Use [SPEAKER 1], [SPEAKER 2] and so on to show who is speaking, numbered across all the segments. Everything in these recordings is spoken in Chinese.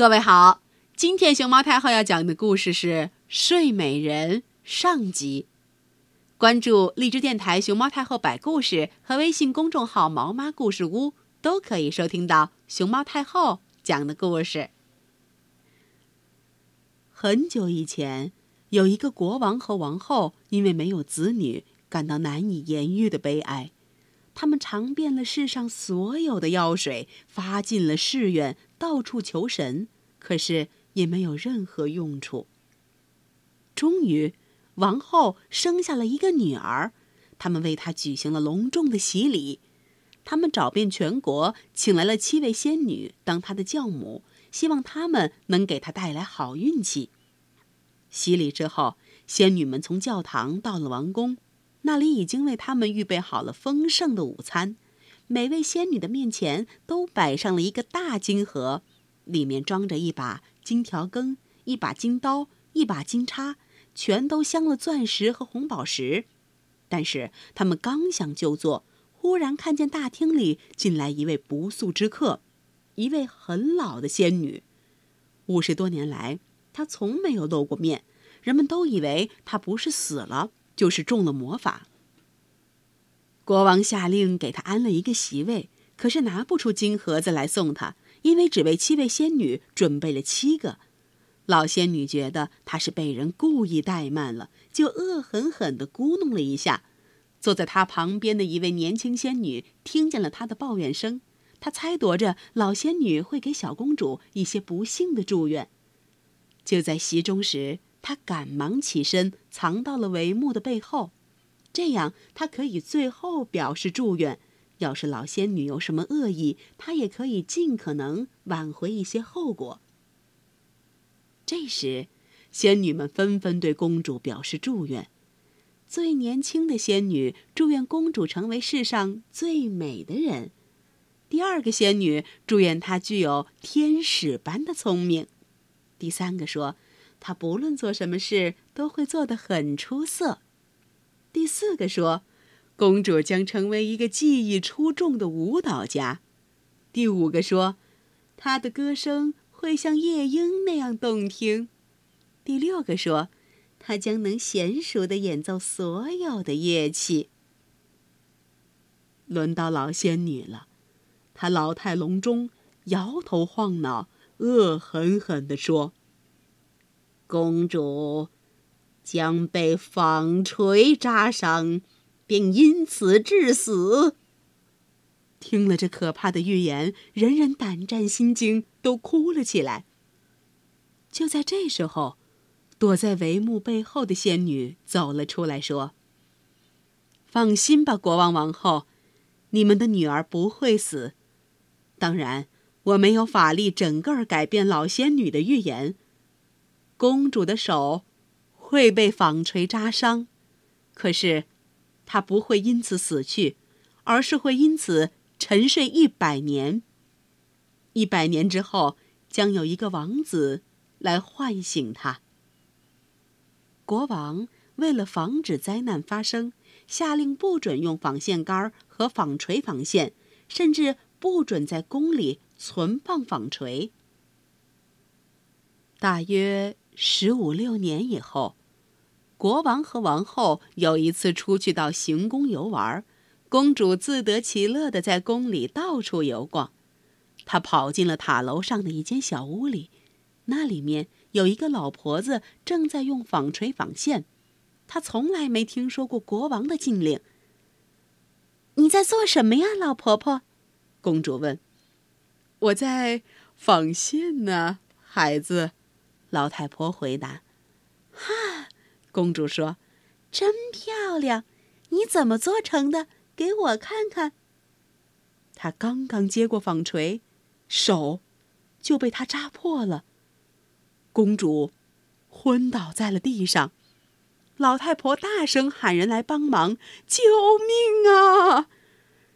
[SPEAKER 1] 各位好，今天熊猫太后要讲的故事是《睡美人》上集。关注荔枝电台熊猫太后摆故事和微信公众号“毛妈故事屋”，都可以收听到熊猫太后讲的故事。很久以前，有一个国王和王后，因为没有子女，感到难以言喻的悲哀。他们尝遍了世上所有的药水，发尽了誓愿，到处求神，可是也没有任何用处。终于，王后生下了一个女儿，他们为她举行了隆重的洗礼。他们找遍全国，请来了七位仙女当她的教母，希望她们能给她带来好运气。洗礼之后，仙女们从教堂到了王宫。那里已经为他们预备好了丰盛的午餐，每位仙女的面前都摆上了一个大金盒，里面装着一把金条羹、一把金刀、一把金叉，全都镶了钻石和红宝石。但是他们刚想就坐，忽然看见大厅里进来一位不速之客，一位很老的仙女。五十多年来，她从没有露过面，人们都以为她不是死了。就是中了魔法。国王下令给他安了一个席位，可是拿不出金盒子来送他，因为只为七位仙女准备了七个。老仙女觉得他是被人故意怠慢了，就恶狠狠地咕哝了一下。坐在他旁边的一位年轻仙女听见了他的抱怨声，她猜度着老仙女会给小公主一些不幸的祝愿。就在席中时。她赶忙起身，藏到了帷幕的背后，这样他可以最后表示祝愿。要是老仙女有什么恶意，他也可以尽可能挽回一些后果。这时，仙女们纷纷对公主表示祝愿。最年轻的仙女祝愿公主成为世上最美的人；第二个仙女祝愿她具有天使般的聪明；第三个说。她不论做什么事都会做得很出色。第四个说，公主将成为一个技艺出众的舞蹈家。第五个说，她的歌声会像夜莺那样动听。第六个说，她将能娴熟地演奏所有的乐器。轮到老仙女了，她老态龙钟，摇头晃脑，恶狠狠地说。公主将被纺锤扎伤，并因此致死。听了这可怕的预言，人人胆战心惊，都哭了起来。就在这时候，躲在帷幕背后的仙女走了出来，说：“放心吧，国王王后，你们的女儿不会死。当然，我没有法力整个改变老仙女的预言。”公主的手会被纺锤扎伤，可是他不会因此死去，而是会因此沉睡一百年。一百年之后，将有一个王子来唤醒他。国王为了防止灾难发生，下令不准用纺线杆和纺锤纺线，甚至不准在宫里存放纺锤。大约。十五六年以后，国王和王后有一次出去到行宫游玩，公主自得其乐地在宫里到处游逛。她跑进了塔楼上的一间小屋里，那里面有一个老婆子正在用纺锤纺线。她从来没听说过国王的禁令。你在做什么呀，老婆婆？公主问。我在纺线呢，孩子。老太婆回答：“
[SPEAKER 2] 哈，公主说，真漂亮，你怎么做成的？给我看看。”
[SPEAKER 1] 她刚刚接过纺锤，手就被她扎破了。公主昏倒在了地上。老太婆大声喊人来帮忙：“救命啊！”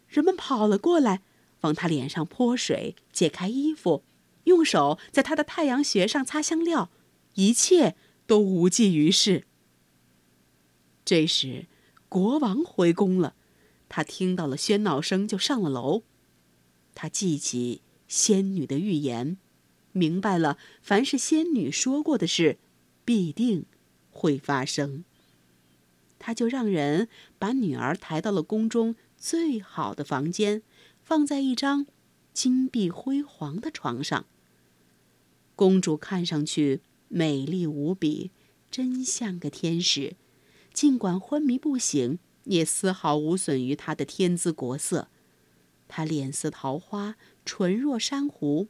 [SPEAKER 1] 人们跑了过来，往她脸上泼水，解开衣服。用手在她的太阳穴上擦香料，一切都无济于事。这时，国王回宫了，他听到了喧闹声，就上了楼。他记起仙女的预言，明白了，凡是仙女说过的事，必定会发生。他就让人把女儿抬到了宫中最好的房间，放在一张金碧辉煌的床上。公主看上去美丽无比，真像个天使。尽管昏迷不醒，也丝毫无损于她的天姿国色。她脸似桃花，唇若珊瑚，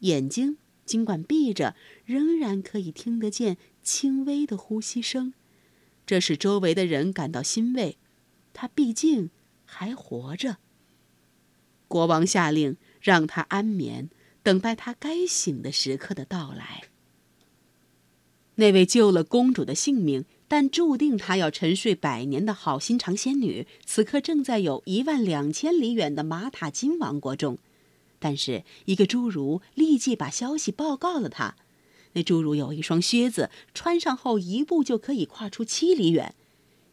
[SPEAKER 1] 眼睛尽管闭着，仍然可以听得见轻微的呼吸声。这使周围的人感到欣慰，他毕竟还活着。国王下令让他安眠，等待他该醒的时刻的到来。那位救了公主的性命，但注定她要沉睡百年的好心肠仙女，此刻正在有一万两千里远的马塔金王国中。但是，一个侏儒立即把消息报告了他。那侏儒有一双靴子，穿上后一步就可以跨出七里远。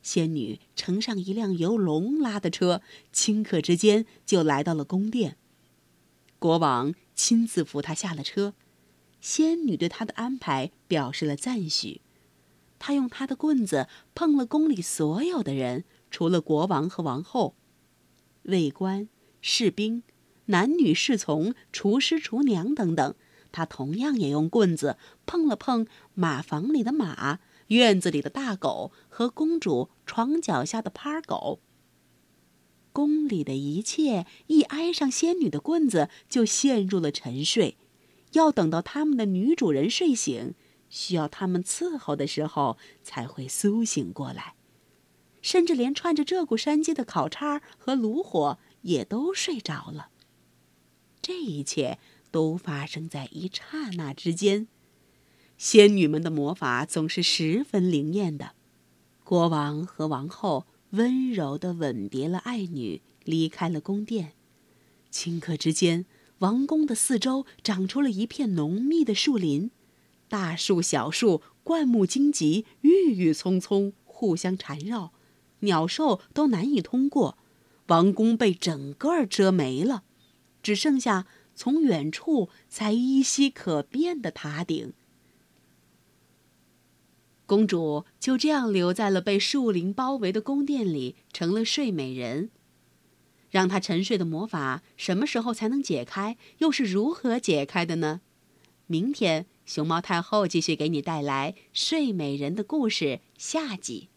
[SPEAKER 1] 仙女乘上一辆由龙拉的车，顷刻之间就来到了宫殿。国王亲自扶她下了车，仙女对他的安排表示了赞许。他用他的棍子碰了宫里所有的人，除了国王和王后、卫官、士兵、男女侍从、厨师、厨娘等等。他同样也用棍子碰了碰马房里的马、院子里的大狗和公主床脚下的趴狗。宫里的一切一挨上仙女的棍子，就陷入了沉睡。要等到他们的女主人睡醒，需要他们伺候的时候，才会苏醒过来。甚至连串着鹧鸪山鸡的烤叉和炉火也都睡着了。这一切。都发生在一刹那之间，仙女们的魔法总是十分灵验的。国王和王后温柔地吻别了爱女，离开了宫殿。顷刻之间，王宫的四周长出了一片浓密的树林，大树、小树、灌木荆棘郁郁葱葱，互相缠绕，鸟兽都难以通过。王宫被整个遮没了，只剩下。从远处才依稀可辨的塔顶，公主就这样留在了被树林包围的宫殿里，成了睡美人。让她沉睡的魔法什么时候才能解开？又是如何解开的呢？明天，熊猫太后继续给你带来睡美人的故事下集。